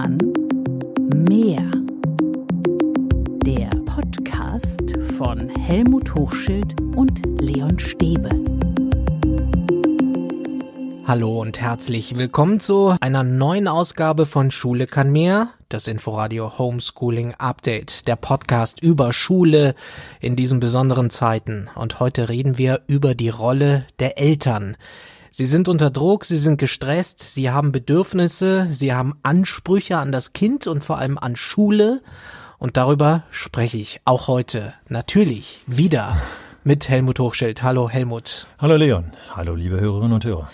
Kann mehr. Der Podcast von Helmut Hochschild und Leon Stäbe. Hallo und herzlich willkommen zu einer neuen Ausgabe von Schule kann mehr, das Inforadio Homeschooling Update, der Podcast über Schule in diesen besonderen Zeiten. Und heute reden wir über die Rolle der Eltern. Sie sind unter Druck, sie sind gestresst, sie haben Bedürfnisse, sie haben Ansprüche an das Kind und vor allem an Schule. Und darüber spreche ich auch heute natürlich wieder mit Helmut Hochschild. Hallo Helmut. Hallo Leon. Hallo liebe Hörerinnen und Hörer.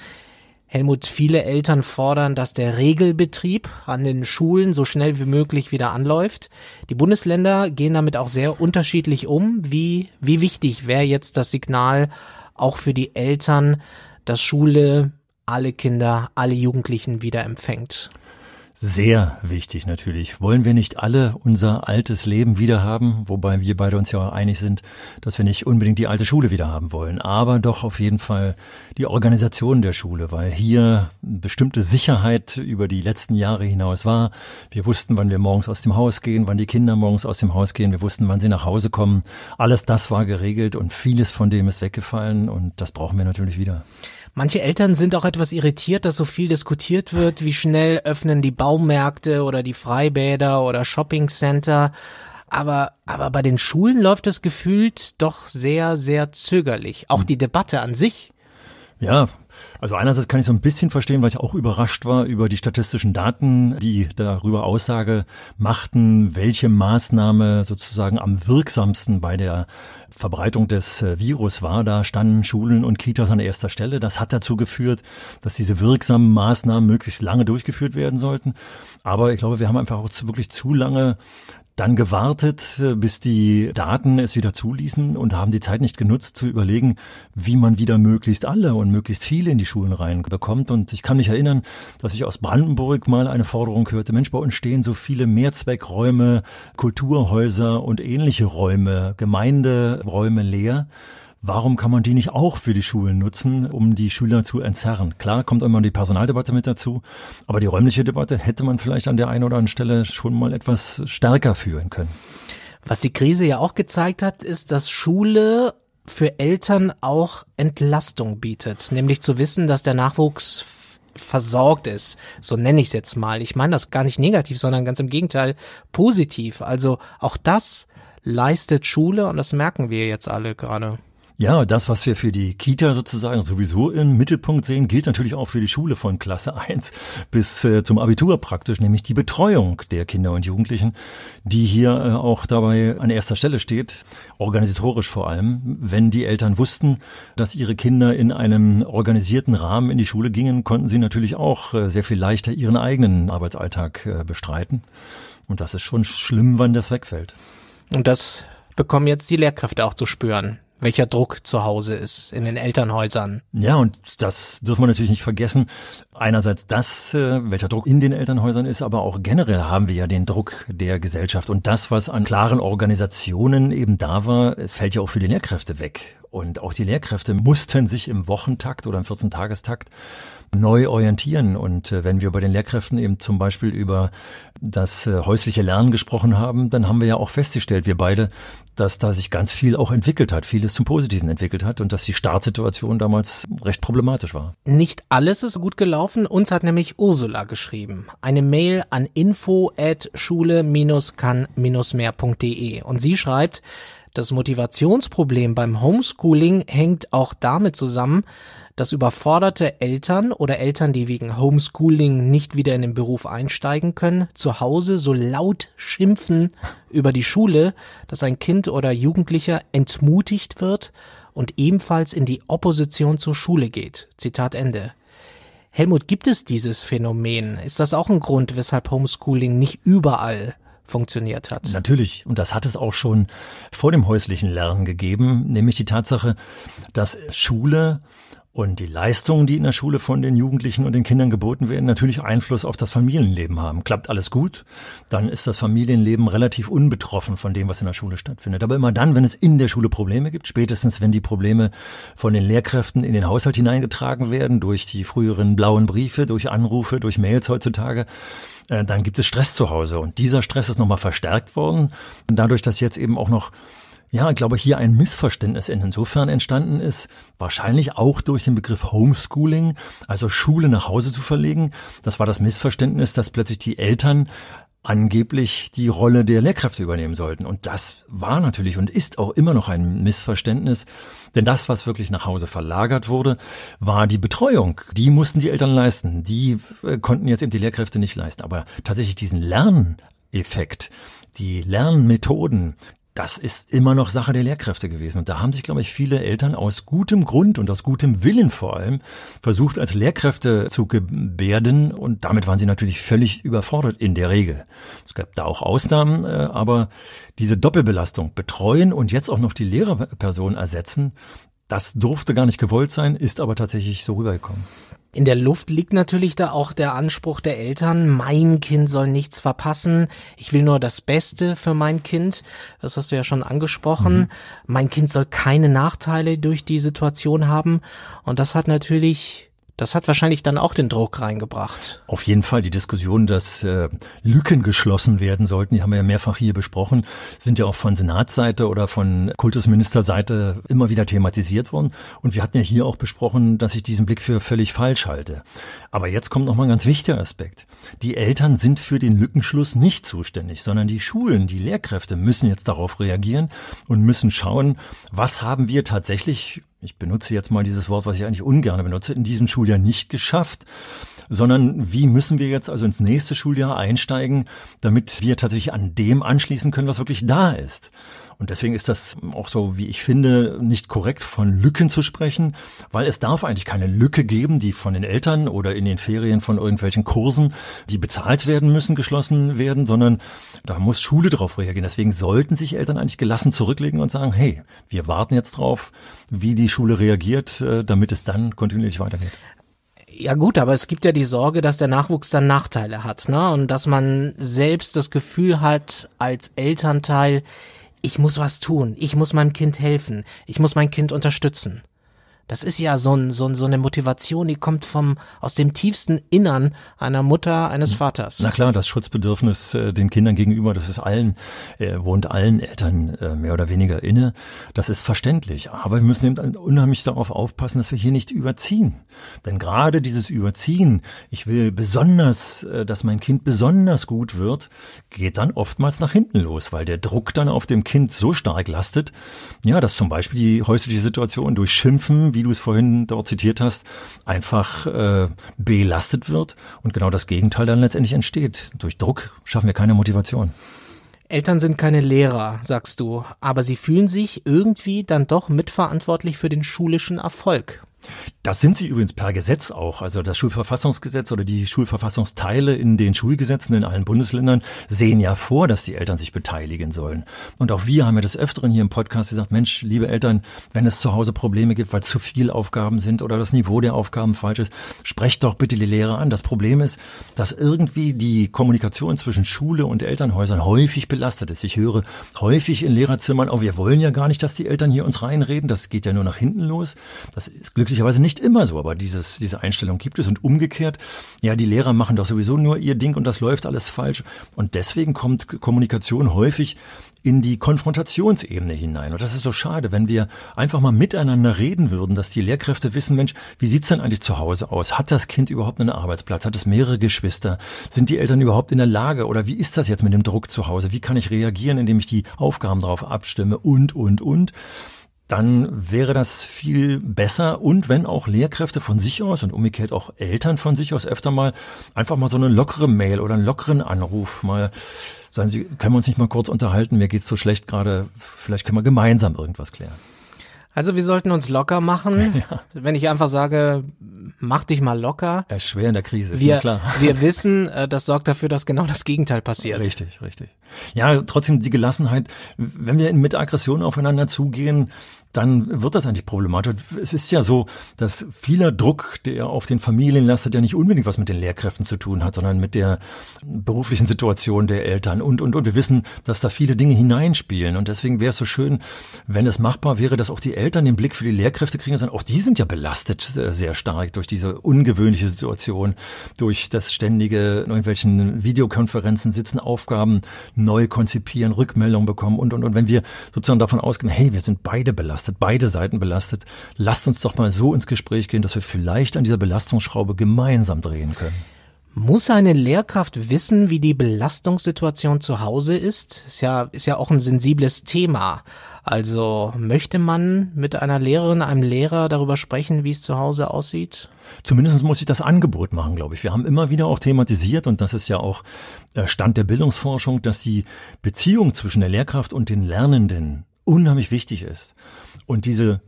Helmut, viele Eltern fordern, dass der Regelbetrieb an den Schulen so schnell wie möglich wieder anläuft. Die Bundesländer gehen damit auch sehr unterschiedlich um. Wie, wie wichtig wäre jetzt das Signal auch für die Eltern, dass Schule alle Kinder, alle Jugendlichen wieder empfängt? Sehr wichtig natürlich. Wollen wir nicht alle unser altes Leben wieder haben? Wobei wir beide uns ja einig sind, dass wir nicht unbedingt die alte Schule wieder haben wollen, aber doch auf jeden Fall die Organisation der Schule, weil hier bestimmte Sicherheit über die letzten Jahre hinaus war. Wir wussten, wann wir morgens aus dem Haus gehen, wann die Kinder morgens aus dem Haus gehen. Wir wussten, wann sie nach Hause kommen. Alles das war geregelt und vieles von dem ist weggefallen und das brauchen wir natürlich wieder. Manche Eltern sind auch etwas irritiert, dass so viel diskutiert wird, wie schnell öffnen die Baumärkte oder die Freibäder oder Shoppingcenter. Aber, aber bei den Schulen läuft es gefühlt doch sehr, sehr zögerlich. Auch die Debatte an sich ja, also einerseits kann ich so ein bisschen verstehen, weil ich auch überrascht war über die statistischen Daten, die darüber Aussage machten, welche Maßnahme sozusagen am wirksamsten bei der Verbreitung des äh, Virus war. Da standen Schulen und Kitas an erster Stelle. Das hat dazu geführt, dass diese wirksamen Maßnahmen möglichst lange durchgeführt werden sollten. Aber ich glaube, wir haben einfach auch wirklich zu lange dann gewartet, äh, bis die Daten es wieder zuließen und haben die Zeit nicht genutzt zu überlegen, wie man wieder möglichst alle und möglichst viele in die Schulen reinbekommt. Und ich kann mich erinnern, dass ich aus Brandenburg mal eine Forderung hörte, Mensch, bei uns stehen so viele Mehrzweckräume, Kulturhäuser und ähnliche Räume, Gemeinderäume leer. Warum kann man die nicht auch für die Schulen nutzen, um die Schüler zu entzerren? Klar, kommt immer die Personaldebatte mit dazu, aber die räumliche Debatte hätte man vielleicht an der einen oder anderen Stelle schon mal etwas stärker führen können. Was die Krise ja auch gezeigt hat, ist, dass Schule für Eltern auch Entlastung bietet, nämlich zu wissen, dass der Nachwuchs versorgt ist. So nenne ich es jetzt mal. Ich meine das gar nicht negativ, sondern ganz im Gegenteil positiv. Also auch das leistet Schule und das merken wir jetzt alle gerade. Ja, das, was wir für die Kita sozusagen sowieso im Mittelpunkt sehen, gilt natürlich auch für die Schule von Klasse 1 bis äh, zum Abitur praktisch, nämlich die Betreuung der Kinder und Jugendlichen, die hier äh, auch dabei an erster Stelle steht, organisatorisch vor allem. Wenn die Eltern wussten, dass ihre Kinder in einem organisierten Rahmen in die Schule gingen, konnten sie natürlich auch äh, sehr viel leichter ihren eigenen Arbeitsalltag äh, bestreiten. Und das ist schon schlimm, wann das wegfällt. Und das bekommen jetzt die Lehrkräfte auch zu spüren welcher Druck zu Hause ist in den Elternhäusern. Ja, und das dürfen wir natürlich nicht vergessen. Einerseits das, äh, welcher Druck in den Elternhäusern ist, aber auch generell haben wir ja den Druck der Gesellschaft. Und das, was an klaren Organisationen eben da war, fällt ja auch für die Lehrkräfte weg. Und auch die Lehrkräfte mussten sich im Wochentakt oder im 14-Tagestakt neu orientieren. Und äh, wenn wir bei den Lehrkräften eben zum Beispiel über das äh, häusliche Lernen gesprochen haben, dann haben wir ja auch festgestellt, wir beide, dass da sich ganz viel auch entwickelt hat, vieles zum Positiven entwickelt hat und dass die Startsituation damals recht problematisch war. Nicht alles ist gut gelaufen. Uns hat nämlich Ursula geschrieben. Eine Mail an info at schule-kann-mehr.de und sie schreibt, das Motivationsproblem beim Homeschooling hängt auch damit zusammen, dass überforderte Eltern oder Eltern, die wegen Homeschooling nicht wieder in den Beruf einsteigen können, zu Hause so laut schimpfen über die Schule, dass ein Kind oder Jugendlicher entmutigt wird und ebenfalls in die Opposition zur Schule geht. Zitat Ende. Helmut, gibt es dieses Phänomen? Ist das auch ein Grund, weshalb Homeschooling nicht überall funktioniert hat. Natürlich. Und das hat es auch schon vor dem häuslichen Lernen gegeben, nämlich die Tatsache, dass Schule und die Leistungen, die in der Schule von den Jugendlichen und den Kindern geboten werden, natürlich Einfluss auf das Familienleben haben. Klappt alles gut, dann ist das Familienleben relativ unbetroffen von dem, was in der Schule stattfindet. Aber immer dann, wenn es in der Schule Probleme gibt, spätestens wenn die Probleme von den Lehrkräften in den Haushalt hineingetragen werden, durch die früheren blauen Briefe, durch Anrufe, durch Mails heutzutage, äh, dann gibt es Stress zu Hause. Und dieser Stress ist nochmal verstärkt worden. Und dadurch, dass jetzt eben auch noch ja, ich glaube, hier ein Missverständnis insofern entstanden ist, wahrscheinlich auch durch den Begriff Homeschooling, also Schule nach Hause zu verlegen. Das war das Missverständnis, dass plötzlich die Eltern angeblich die Rolle der Lehrkräfte übernehmen sollten. Und das war natürlich und ist auch immer noch ein Missverständnis, denn das, was wirklich nach Hause verlagert wurde, war die Betreuung. Die mussten die Eltern leisten. Die äh, konnten jetzt eben die Lehrkräfte nicht leisten. Aber tatsächlich diesen Lerneffekt, die Lernmethoden, das ist immer noch Sache der Lehrkräfte gewesen. Und da haben sich, glaube ich, viele Eltern aus gutem Grund und aus gutem Willen vor allem versucht, als Lehrkräfte zu gebärden. Und damit waren sie natürlich völlig überfordert in der Regel. Es gab da auch Ausnahmen, äh, aber diese Doppelbelastung, betreuen und jetzt auch noch die Lehrerperson ersetzen, das durfte gar nicht gewollt sein, ist aber tatsächlich so rübergekommen. In der Luft liegt natürlich da auch der Anspruch der Eltern, mein Kind soll nichts verpassen, ich will nur das Beste für mein Kind, das hast du ja schon angesprochen, mhm. mein Kind soll keine Nachteile durch die Situation haben und das hat natürlich das hat wahrscheinlich dann auch den Druck reingebracht. Auf jeden Fall die Diskussion, dass äh, Lücken geschlossen werden sollten, die haben wir ja mehrfach hier besprochen, sind ja auch von Senatsseite oder von Kultusministerseite immer wieder thematisiert worden. Und wir hatten ja hier auch besprochen, dass ich diesen Blick für völlig falsch halte. Aber jetzt kommt noch mal ein ganz wichtiger Aspekt. Die Eltern sind für den Lückenschluss nicht zuständig, sondern die Schulen, die Lehrkräfte müssen jetzt darauf reagieren und müssen schauen, was haben wir tatsächlich ich benutze jetzt mal dieses Wort, was ich eigentlich ungern benutze, in diesem Schuljahr nicht geschafft, sondern wie müssen wir jetzt also ins nächste Schuljahr einsteigen, damit wir tatsächlich an dem anschließen können, was wirklich da ist. Und deswegen ist das auch so, wie ich finde, nicht korrekt von Lücken zu sprechen, weil es darf eigentlich keine Lücke geben, die von den Eltern oder in den Ferien von irgendwelchen Kursen, die bezahlt werden müssen, geschlossen werden, sondern da muss Schule darauf reagieren. Deswegen sollten sich Eltern eigentlich gelassen zurücklegen und sagen, hey, wir warten jetzt drauf, wie die Schule reagiert, äh, damit es dann kontinuierlich weitergeht. Ja gut, aber es gibt ja die Sorge, dass der Nachwuchs dann Nachteile hat, ne? Und dass man selbst das Gefühl hat, als Elternteil, ich muss was tun, ich muss meinem Kind helfen, ich muss mein Kind unterstützen. Das ist ja so, ein, so, ein, so eine Motivation, die kommt vom aus dem tiefsten Innern einer Mutter, eines hm. Vaters. Na klar, das Schutzbedürfnis äh, den Kindern gegenüber, das ist allen, äh, wohnt allen Eltern äh, mehr oder weniger inne. Das ist verständlich. Aber wir müssen eben unheimlich darauf aufpassen, dass wir hier nicht überziehen. Denn gerade dieses Überziehen, ich will besonders, äh, dass mein Kind besonders gut wird, geht dann oftmals nach hinten los, weil der Druck dann auf dem Kind so stark lastet, ja, dass zum Beispiel die häusliche Situation durch Schimpfen, wie du es vorhin dort zitiert hast, einfach äh, belastet wird und genau das Gegenteil dann letztendlich entsteht. Durch Druck schaffen wir keine Motivation. Eltern sind keine Lehrer, sagst du, aber sie fühlen sich irgendwie dann doch mitverantwortlich für den schulischen Erfolg. Das sind sie übrigens per Gesetz auch. Also das Schulverfassungsgesetz oder die Schulverfassungsteile in den Schulgesetzen in allen Bundesländern sehen ja vor, dass die Eltern sich beteiligen sollen. Und auch wir haben ja des Öfteren hier im Podcast gesagt, Mensch, liebe Eltern, wenn es zu Hause Probleme gibt, weil zu viel Aufgaben sind oder das Niveau der Aufgaben falsch ist, sprecht doch bitte die Lehrer an. Das Problem ist, dass irgendwie die Kommunikation zwischen Schule und Elternhäusern häufig belastet ist. Ich höre häufig in Lehrerzimmern, oh, wir wollen ja gar nicht, dass die Eltern hier uns reinreden. Das geht ja nur nach hinten los. Das ist glücklich glücklicherweise nicht immer so, aber dieses, diese Einstellung gibt es und umgekehrt, ja, die Lehrer machen doch sowieso nur ihr Ding und das läuft alles falsch. Und deswegen kommt Kommunikation häufig in die Konfrontationsebene hinein. Und das ist so schade, wenn wir einfach mal miteinander reden würden, dass die Lehrkräfte wissen, Mensch, wie sieht's denn eigentlich zu Hause aus? Hat das Kind überhaupt einen Arbeitsplatz? Hat es mehrere Geschwister? Sind die Eltern überhaupt in der Lage? Oder wie ist das jetzt mit dem Druck zu Hause? Wie kann ich reagieren, indem ich die Aufgaben darauf abstimme? Und, und, und dann wäre das viel besser. Und wenn auch Lehrkräfte von sich aus und umgekehrt auch Eltern von sich aus öfter mal einfach mal so eine lockere Mail oder einen lockeren Anruf mal sagen Sie, können wir uns nicht mal kurz unterhalten, mir geht's so schlecht gerade, vielleicht können wir gemeinsam irgendwas klären. Also wir sollten uns locker machen. Ja. Wenn ich einfach sage, mach dich mal locker. Er ist schwer in der Krise, ist wir, klar. Wir wissen, äh, das sorgt dafür, dass genau das Gegenteil passiert. Richtig, richtig. Ja, trotzdem die Gelassenheit, wenn wir mit Aggression aufeinander zugehen, dann wird das eigentlich problematisch. Es ist ja so, dass vieler Druck, der auf den Familien lastet, ja nicht unbedingt was mit den Lehrkräften zu tun hat, sondern mit der beruflichen Situation der Eltern und, und, und. Wir wissen, dass da viele Dinge hineinspielen und deswegen wäre es so schön, wenn es machbar wäre, dass auch die Eltern den Blick für die Lehrkräfte kriegen, sondern auch die sind ja belastet äh, sehr stark durch diese ungewöhnliche Situation, durch das ständige in irgendwelchen Videokonferenzen sitzen, Aufgaben neu konzipieren, Rückmeldungen bekommen und, und, und. Wenn wir sozusagen davon ausgehen, hey, wir sind beide belastet, beide Seiten belastet, lasst uns doch mal so ins Gespräch gehen, dass wir vielleicht an dieser Belastungsschraube gemeinsam drehen können. Muss eine Lehrkraft wissen, wie die Belastungssituation zu Hause ist? Ist ja, ist ja auch ein sensibles Thema. Also möchte man mit einer Lehrerin, einem Lehrer darüber sprechen, wie es zu Hause aussieht? Zumindest muss ich das Angebot machen, glaube ich. Wir haben immer wieder auch thematisiert, und das ist ja auch äh, Stand der Bildungsforschung, dass die Beziehung zwischen der Lehrkraft und den Lernenden unheimlich wichtig ist. Und diese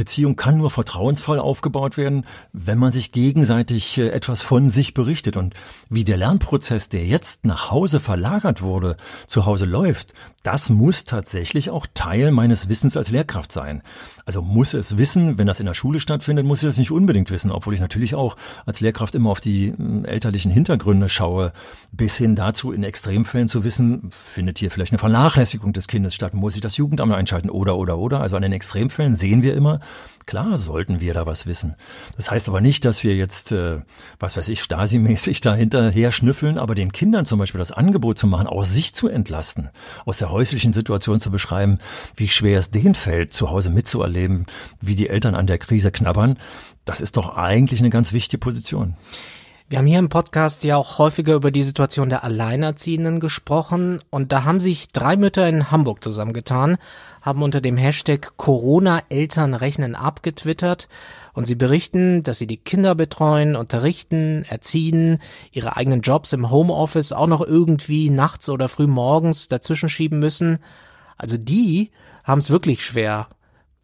Beziehung kann nur vertrauensvoll aufgebaut werden, wenn man sich gegenseitig äh, etwas von sich berichtet. Und wie der Lernprozess, der jetzt nach Hause verlagert wurde, zu Hause läuft, das muss tatsächlich auch Teil meines Wissens als Lehrkraft sein. Also muss es wissen, wenn das in der Schule stattfindet, muss ich das nicht unbedingt wissen, obwohl ich natürlich auch als Lehrkraft immer auf die hm, elterlichen Hintergründe schaue, bis hin dazu in Extremfällen zu wissen, findet hier vielleicht eine Vernachlässigung des Kindes statt, muss ich das Jugendamt einschalten? Oder oder oder. Also an den Extremfällen sehen wir immer, Klar sollten wir da was wissen. Das heißt aber nicht, dass wir jetzt, äh, was weiß ich, Stasi-mäßig dahinterher schnüffeln, aber den Kindern zum Beispiel das Angebot zu machen, aus sich zu entlasten, aus der häuslichen Situation zu beschreiben, wie schwer es denen fällt, zu Hause mitzuerleben, wie die Eltern an der Krise knabbern, das ist doch eigentlich eine ganz wichtige Position. Wir haben hier im Podcast ja auch häufiger über die Situation der Alleinerziehenden gesprochen und da haben sich drei Mütter in Hamburg zusammengetan, haben unter dem Hashtag Corona-Eltern rechnen abgetwittert und sie berichten, dass sie die Kinder betreuen, unterrichten, erziehen, ihre eigenen Jobs im Homeoffice auch noch irgendwie nachts oder früh morgens dazwischen schieben müssen. Also die haben es wirklich schwer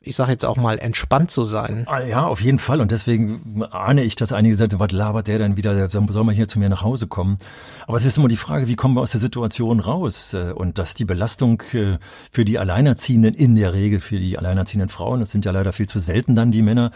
ich sage jetzt auch mal, entspannt zu sein. Ah, ja, auf jeden Fall. Und deswegen ahne ich, dass einige sagen, was labert der denn wieder, soll man hier zu mir nach Hause kommen? Aber es ist immer die Frage, wie kommen wir aus der Situation raus? Äh, und dass die Belastung äh, für die Alleinerziehenden, in der Regel für die alleinerziehenden Frauen, das sind ja leider viel zu selten dann die Männer,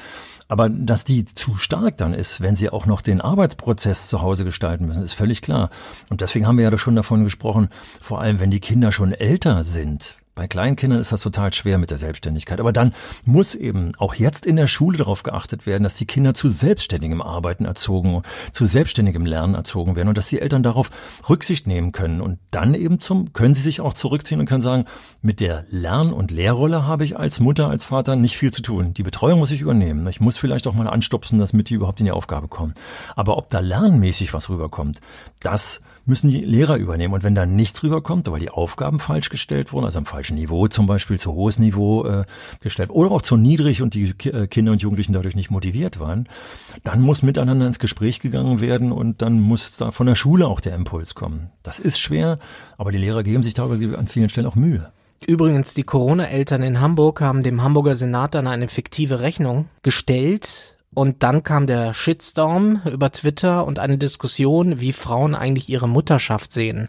aber dass die zu stark dann ist, wenn sie auch noch den Arbeitsprozess zu Hause gestalten müssen, ist völlig klar. Und deswegen haben wir ja schon davon gesprochen, vor allem wenn die Kinder schon älter sind, bei Kleinkindern ist das total schwer mit der Selbstständigkeit. Aber dann muss eben auch jetzt in der Schule darauf geachtet werden, dass die Kinder zu selbstständigem Arbeiten erzogen, zu selbstständigem Lernen erzogen werden und dass die Eltern darauf Rücksicht nehmen können. Und dann eben zum, können sie sich auch zurückziehen und können sagen, mit der Lern- und Lehrrolle habe ich als Mutter, als Vater nicht viel zu tun. Die Betreuung muss ich übernehmen. Ich muss vielleicht auch mal anstupsen, dass mit die überhaupt in die Aufgabe kommen. Aber ob da lernmäßig was rüberkommt, das müssen die Lehrer übernehmen. Und wenn da nichts rüberkommt, weil die Aufgaben falsch gestellt wurden, also am falschen Niveau zum Beispiel, zu hohes Niveau äh, gestellt oder auch zu niedrig und die äh, Kinder und Jugendlichen dadurch nicht motiviert waren, dann muss miteinander ins Gespräch gegangen werden und dann muss da von der Schule auch der Impuls kommen. Das ist schwer, aber die Lehrer geben sich darüber an vielen Stellen auch Mühe. Übrigens, die Corona-Eltern in Hamburg haben dem Hamburger Senat dann eine fiktive Rechnung gestellt, und dann kam der Shitstorm über Twitter und eine Diskussion, wie Frauen eigentlich ihre Mutterschaft sehen.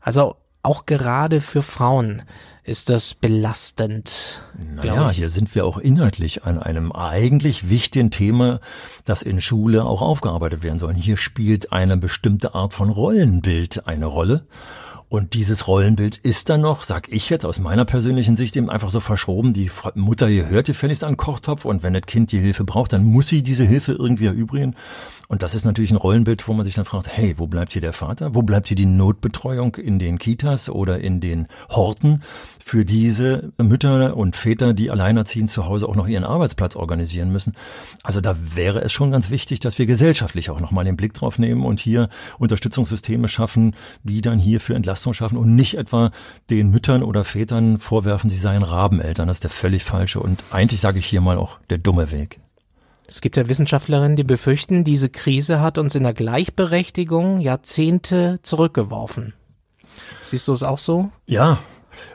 Also auch gerade für Frauen ist das belastend. Naja, hier sind wir auch inhaltlich an einem eigentlich wichtigen Thema, das in Schule auch aufgearbeitet werden soll. Hier spielt eine bestimmte Art von Rollenbild eine Rolle. Und dieses Rollenbild ist dann noch, sag ich jetzt aus meiner persönlichen Sicht, eben einfach so verschoben. Die Mutter hier hört gefälligst an Kochtopf und wenn das Kind die Hilfe braucht, dann muss sie diese Hilfe irgendwie erübrigen. Und das ist natürlich ein Rollenbild, wo man sich dann fragt, hey, wo bleibt hier der Vater? Wo bleibt hier die Notbetreuung in den Kitas oder in den Horten für diese Mütter und Väter, die alleinerziehend zu Hause auch noch ihren Arbeitsplatz organisieren müssen? Also da wäre es schon ganz wichtig, dass wir gesellschaftlich auch nochmal den Blick drauf nehmen und hier Unterstützungssysteme schaffen, die dann hier für Entlastung schaffen und nicht etwa den Müttern oder Vätern vorwerfen, sie seien Rabeneltern. Das ist der völlig falsche und eigentlich sage ich hier mal auch der dumme Weg. Es gibt ja Wissenschaftlerinnen, die befürchten, diese Krise hat uns in der Gleichberechtigung Jahrzehnte zurückgeworfen. Siehst du es auch so? Ja,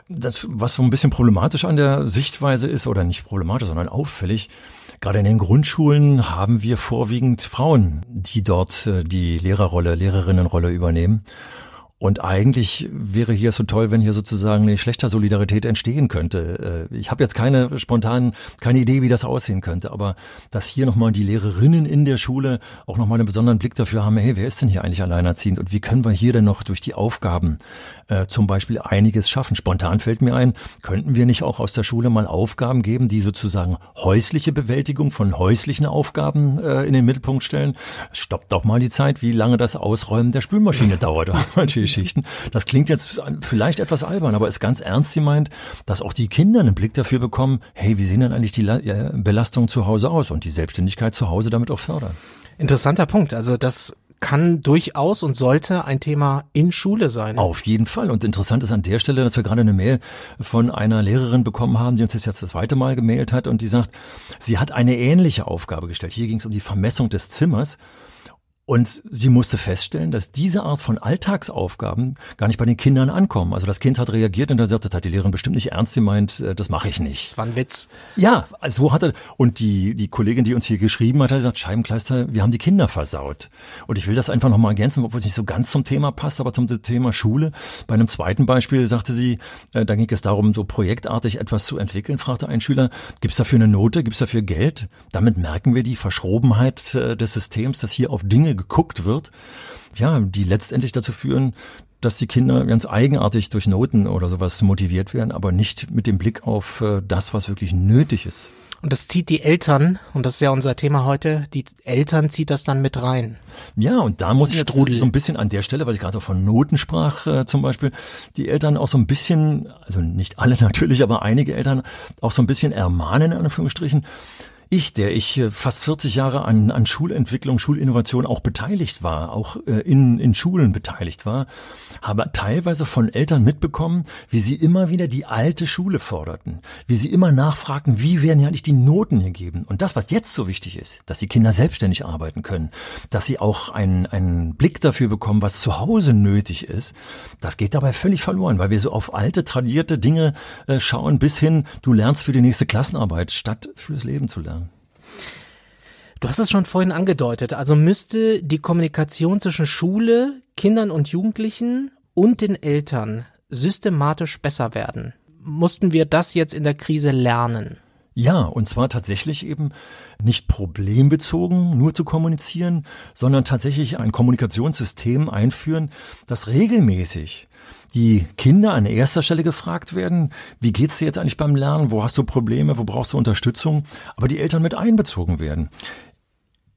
das, was so ein bisschen problematisch an der Sichtweise ist, oder nicht problematisch, sondern auffällig, gerade in den Grundschulen haben wir vorwiegend Frauen, die dort äh, die Lehrerrolle, Lehrerinnenrolle übernehmen. Und eigentlich wäre hier so toll, wenn hier sozusagen eine schlechter Solidarität entstehen könnte. Äh, ich habe jetzt keine spontan, keine Idee, wie das aussehen könnte, aber dass hier nochmal die Lehrerinnen in der Schule auch nochmal einen besonderen Blick dafür haben, hey, wer ist denn hier eigentlich alleinerziehend und wie können wir hier denn noch durch die Aufgaben äh, zum Beispiel einiges schaffen? Spontan fällt mir ein, könnten wir nicht auch aus der Schule mal Aufgaben geben, die sozusagen häusliche Bewältigung von häuslichen Aufgaben äh, in den Mittelpunkt stellen? Stoppt doch mal die Zeit, wie lange das Ausräumen der Spülmaschine dauert. Geschichten. Das klingt jetzt vielleicht etwas albern, aber ist ganz ernst gemeint, dass auch die Kinder einen Blick dafür bekommen, hey, wie sehen denn eigentlich die Belastungen zu Hause aus und die Selbstständigkeit zu Hause damit auch fördern. Interessanter Punkt. Also das kann durchaus und sollte ein Thema in Schule sein. Auf jeden Fall. Und interessant ist an der Stelle, dass wir gerade eine Mail von einer Lehrerin bekommen haben, die uns jetzt das zweite Mal gemailt hat und die sagt, sie hat eine ähnliche Aufgabe gestellt. Hier ging es um die Vermessung des Zimmers. Und sie musste feststellen, dass diese Art von Alltagsaufgaben gar nicht bei den Kindern ankommen. Also das Kind hat reagiert und dann sagte, das hat die Lehrerin bestimmt nicht ernst gemeint, äh, das mache ich nicht. Das war ein Witz. Ja, so hatte und die die Kollegin, die uns hier geschrieben hat, hat gesagt, Scheibenkleister, wir haben die Kinder versaut. Und ich will das einfach nochmal ergänzen, obwohl es nicht so ganz zum Thema passt, aber zum Thema Schule. Bei einem zweiten Beispiel sagte sie, äh, da ging es darum, so projektartig etwas zu entwickeln, fragte ein Schüler, gibt's dafür eine Note, gibt's dafür Geld? Damit merken wir die Verschrobenheit äh, des Systems, dass hier auf Dinge geguckt wird, ja, die letztendlich dazu führen, dass die Kinder ganz eigenartig durch Noten oder sowas motiviert werden, aber nicht mit dem Blick auf äh, das, was wirklich nötig ist. Und das zieht die Eltern, und das ist ja unser Thema heute, die Eltern zieht das dann mit rein. Ja, und da muss ich jetzt Strudel. so ein bisschen an der Stelle, weil ich gerade von Noten sprach äh, zum Beispiel, die Eltern auch so ein bisschen, also nicht alle natürlich, aber einige Eltern auch so ein bisschen ermahnen, in Anführungsstrichen, ich, der ich äh, fast 40 Jahre an, an Schulentwicklung, Schulinnovation auch beteiligt war, auch äh, in, in Schulen beteiligt war, habe teilweise von Eltern mitbekommen, wie sie immer wieder die alte Schule forderten, wie sie immer nachfragten, wie werden ja nicht die Noten gegeben. Und das, was jetzt so wichtig ist, dass die Kinder selbstständig arbeiten können, dass sie auch einen, einen Blick dafür bekommen, was zu Hause nötig ist, das geht dabei völlig verloren, weil wir so auf alte, tradierte Dinge äh, schauen, bis hin, du lernst für die nächste Klassenarbeit, statt fürs Leben zu lernen. Du hast es schon vorhin angedeutet. Also müsste die Kommunikation zwischen Schule, Kindern und Jugendlichen und den Eltern systematisch besser werden. Mussten wir das jetzt in der Krise lernen? Ja, und zwar tatsächlich eben nicht problembezogen nur zu kommunizieren, sondern tatsächlich ein Kommunikationssystem einführen, das regelmäßig die Kinder an erster Stelle gefragt werden, wie geht's dir jetzt eigentlich beim Lernen, wo hast du Probleme, wo brauchst du Unterstützung, aber die Eltern mit einbezogen werden.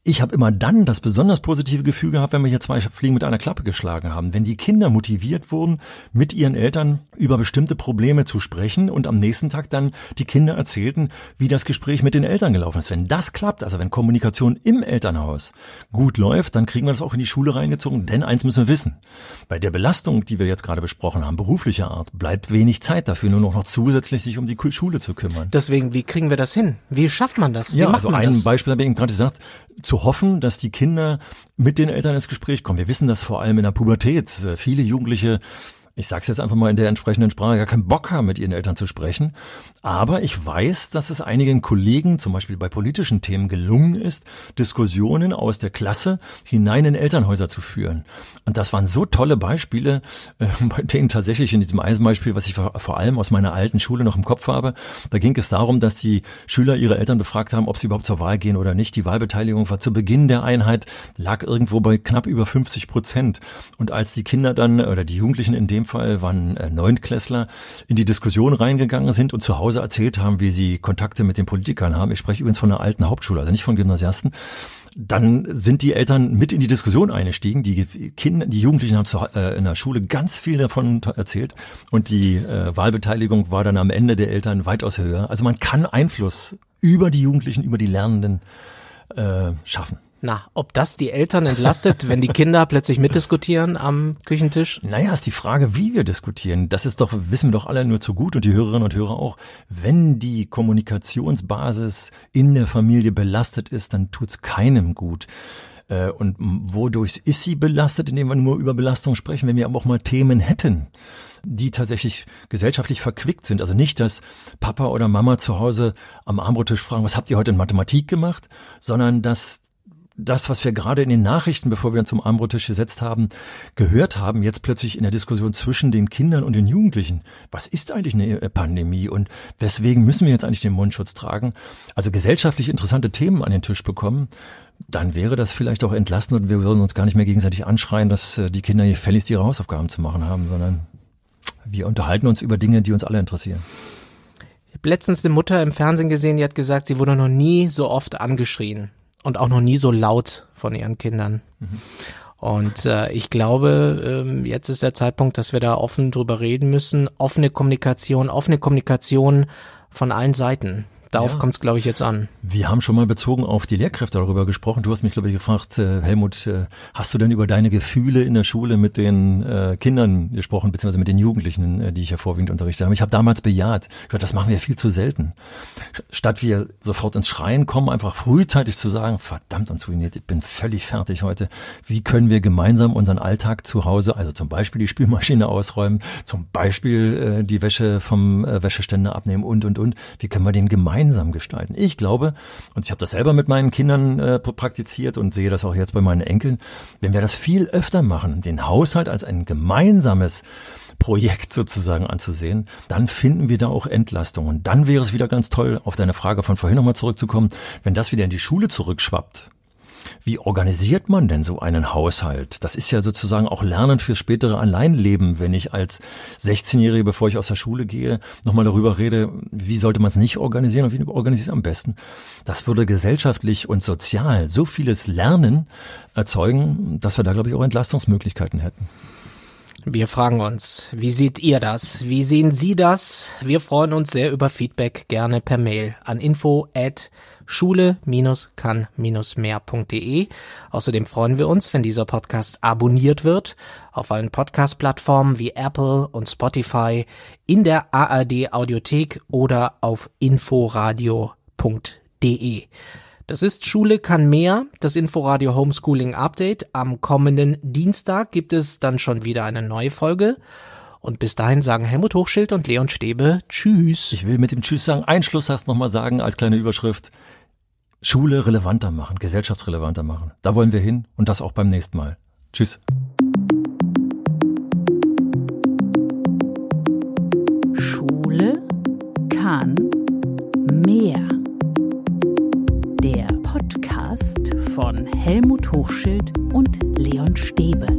Ich habe immer dann das besonders positive Gefühl gehabt, wenn wir hier zwei Fliegen mit einer Klappe geschlagen haben. Wenn die Kinder motiviert wurden, mit ihren Eltern über bestimmte Probleme zu sprechen und am nächsten Tag dann die Kinder erzählten, wie das Gespräch mit den Eltern gelaufen ist. Wenn das klappt, also wenn Kommunikation im Elternhaus gut läuft, dann kriegen wir das auch in die Schule reingezogen. Denn eins müssen wir wissen. Bei der Belastung, die wir jetzt gerade besprochen haben, beruflicher Art, bleibt wenig Zeit dafür, nur noch zusätzlich sich um die Schule zu kümmern. Deswegen, wie kriegen wir das hin? Wie schafft man das? Wie ja, macht also man ein das? Beispiel habe ich eben gerade gesagt zu hoffen, dass die Kinder mit den Eltern ins Gespräch kommen. Wir wissen das vor allem in der Pubertät. Viele Jugendliche ich sage es jetzt einfach mal in der entsprechenden Sprache, gar keinen Bock haben, mit ihren Eltern zu sprechen. Aber ich weiß, dass es einigen Kollegen, zum Beispiel bei politischen Themen, gelungen ist, Diskussionen aus der Klasse hinein in Elternhäuser zu führen. Und das waren so tolle Beispiele, äh, bei denen tatsächlich in diesem Eisenbeispiel, was ich vor allem aus meiner alten Schule noch im Kopf habe, da ging es darum, dass die Schüler ihre Eltern befragt haben, ob sie überhaupt zur Wahl gehen oder nicht. Die Wahlbeteiligung war zu Beginn der Einheit, lag irgendwo bei knapp über 50 Prozent. Und als die Kinder dann, oder die Jugendlichen in dem Fall waren äh, Neuntklässler, in die Diskussion reingegangen sind und zu Hause erzählt haben, wie sie Kontakte mit den Politikern haben. Ich spreche übrigens von einer alten Hauptschule, also nicht von Gymnasiasten dann sind die Eltern mit in die Diskussion eingestiegen. Die Kinder, die Jugendlichen haben zu, äh, in der Schule ganz viel davon erzählt und die äh, Wahlbeteiligung war dann am Ende der Eltern weitaus höher. Also man kann Einfluss über die Jugendlichen, über die Lernenden äh, schaffen. Na, ob das die Eltern entlastet, wenn die Kinder plötzlich mitdiskutieren am Küchentisch? Naja, ist die Frage, wie wir diskutieren. Das ist doch, wissen wir doch alle nur zu gut und die Hörerinnen und Hörer auch. Wenn die Kommunikationsbasis in der Familie belastet ist, dann tut's keinem gut. Äh, und wodurch ist sie belastet, indem wir nur über Belastung sprechen, wenn wir aber auch mal Themen hätten, die tatsächlich gesellschaftlich verquickt sind. Also nicht, dass Papa oder Mama zu Hause am Armbrottisch fragen, was habt ihr heute in Mathematik gemacht, sondern dass das, was wir gerade in den Nachrichten, bevor wir uns zum Armbrottisch gesetzt haben, gehört haben, jetzt plötzlich in der Diskussion zwischen den Kindern und den Jugendlichen. Was ist eigentlich eine äh, Pandemie und weswegen müssen wir jetzt eigentlich den Mundschutz tragen? Also gesellschaftlich interessante Themen an den Tisch bekommen dann wäre das vielleicht auch entlastend und wir würden uns gar nicht mehr gegenseitig anschreien, dass äh, die Kinder hier gefälligst ihre Hausaufgaben zu machen haben, sondern wir unterhalten uns über Dinge, die uns alle interessieren. Ich habe letztens eine Mutter im Fernsehen gesehen, die hat gesagt, sie wurde noch nie so oft angeschrien und auch noch nie so laut von ihren Kindern. Mhm. Und äh, ich glaube, ähm, jetzt ist der Zeitpunkt, dass wir da offen drüber reden müssen. Offene Kommunikation, offene Kommunikation von allen Seiten. Darauf ja. kommt es, glaube ich, jetzt an. Wir haben schon mal bezogen auf die Lehrkräfte darüber gesprochen. Du hast mich, glaube ich, gefragt, äh, Helmut, äh, hast du denn über deine Gefühle in der Schule mit den äh, Kindern gesprochen, beziehungsweise mit den Jugendlichen, äh, die ich ja vorwiegend unterrichte habe? Ich habe damals bejaht. Ich dachte, das machen wir viel zu selten. Statt wir sofort ins Schreien kommen, einfach frühzeitig zu sagen, verdammt und zuiniert, ich bin völlig fertig heute. Wie können wir gemeinsam unseren Alltag zu Hause, also zum Beispiel die Spülmaschine ausräumen, zum Beispiel äh, die Wäsche vom äh, Wäscheständer abnehmen und, und, und. Wie können wir den gemeinsam gemeinsam gestalten. Ich glaube, und ich habe das selber mit meinen Kindern äh, praktiziert und sehe das auch jetzt bei meinen Enkeln, wenn wir das viel öfter machen, den Haushalt als ein gemeinsames Projekt sozusagen anzusehen, dann finden wir da auch Entlastung. Und dann wäre es wieder ganz toll, auf deine Frage von vorhin nochmal zurückzukommen, wenn das wieder in die Schule zurückschwappt wie organisiert man denn so einen Haushalt? Das ist ja sozusagen auch Lernen fürs spätere Alleinleben, wenn ich als 16-Jährige, bevor ich aus der Schule gehe, nochmal darüber rede, wie sollte man es nicht organisieren und wie organisiert es am besten. Das würde gesellschaftlich und sozial so vieles Lernen erzeugen, dass wir da, glaube ich, auch Entlastungsmöglichkeiten hätten. Wir fragen uns, wie seht ihr das? Wie sehen Sie das? Wir freuen uns sehr über Feedback, gerne per Mail an info schule-kann-mehr.de. Außerdem freuen wir uns, wenn dieser Podcast abonniert wird auf allen Podcast-Plattformen wie Apple und Spotify, in der ARD Audiothek oder auf inforadio.de. Das ist Schule kann mehr, das Inforadio Homeschooling Update. Am kommenden Dienstag gibt es dann schon wieder eine neue Folge. Und bis dahin sagen Helmut Hochschild und Leon Stäbe Tschüss. Ich will mit dem Tschüss sagen, einen Schluss hast nochmal sagen als kleine Überschrift. Schule relevanter machen, gesellschaftsrelevanter machen. Da wollen wir hin und das auch beim nächsten Mal. Tschüss. Schule kann mehr. Der Podcast von Helmut Hochschild und Leon Stäbe.